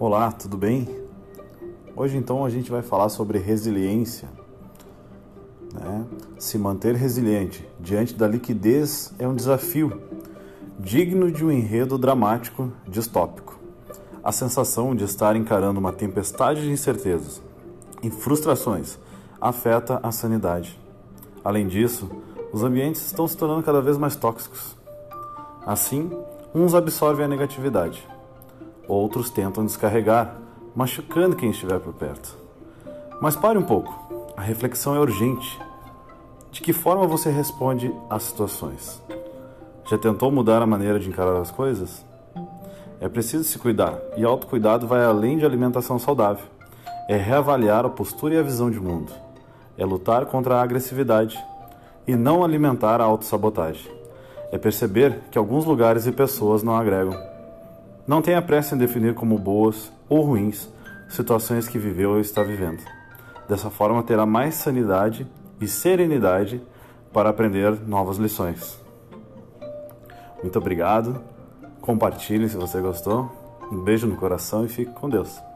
Olá, tudo bem? Hoje então a gente vai falar sobre resiliência. Né? Se manter resiliente diante da liquidez é um desafio digno de um enredo dramático distópico. A sensação de estar encarando uma tempestade de incertezas e frustrações afeta a sanidade. Além disso, os ambientes estão se tornando cada vez mais tóxicos. Assim, uns absorvem a negatividade, outros tentam descarregar, machucando quem estiver por perto. Mas pare um pouco, a reflexão é urgente. De que forma você responde às situações? Já tentou mudar a maneira de encarar as coisas? É preciso se cuidar, e autocuidado vai além de alimentação saudável. É reavaliar a postura e a visão de mundo. É lutar contra a agressividade e não alimentar a autossabotagem. É perceber que alguns lugares e pessoas não agregam. Não tenha pressa em definir como boas ou ruins situações que viveu ou está vivendo. Dessa forma, terá mais sanidade e serenidade para aprender novas lições. Muito obrigado. Compartilhe se você gostou. Um beijo no coração e fique com Deus.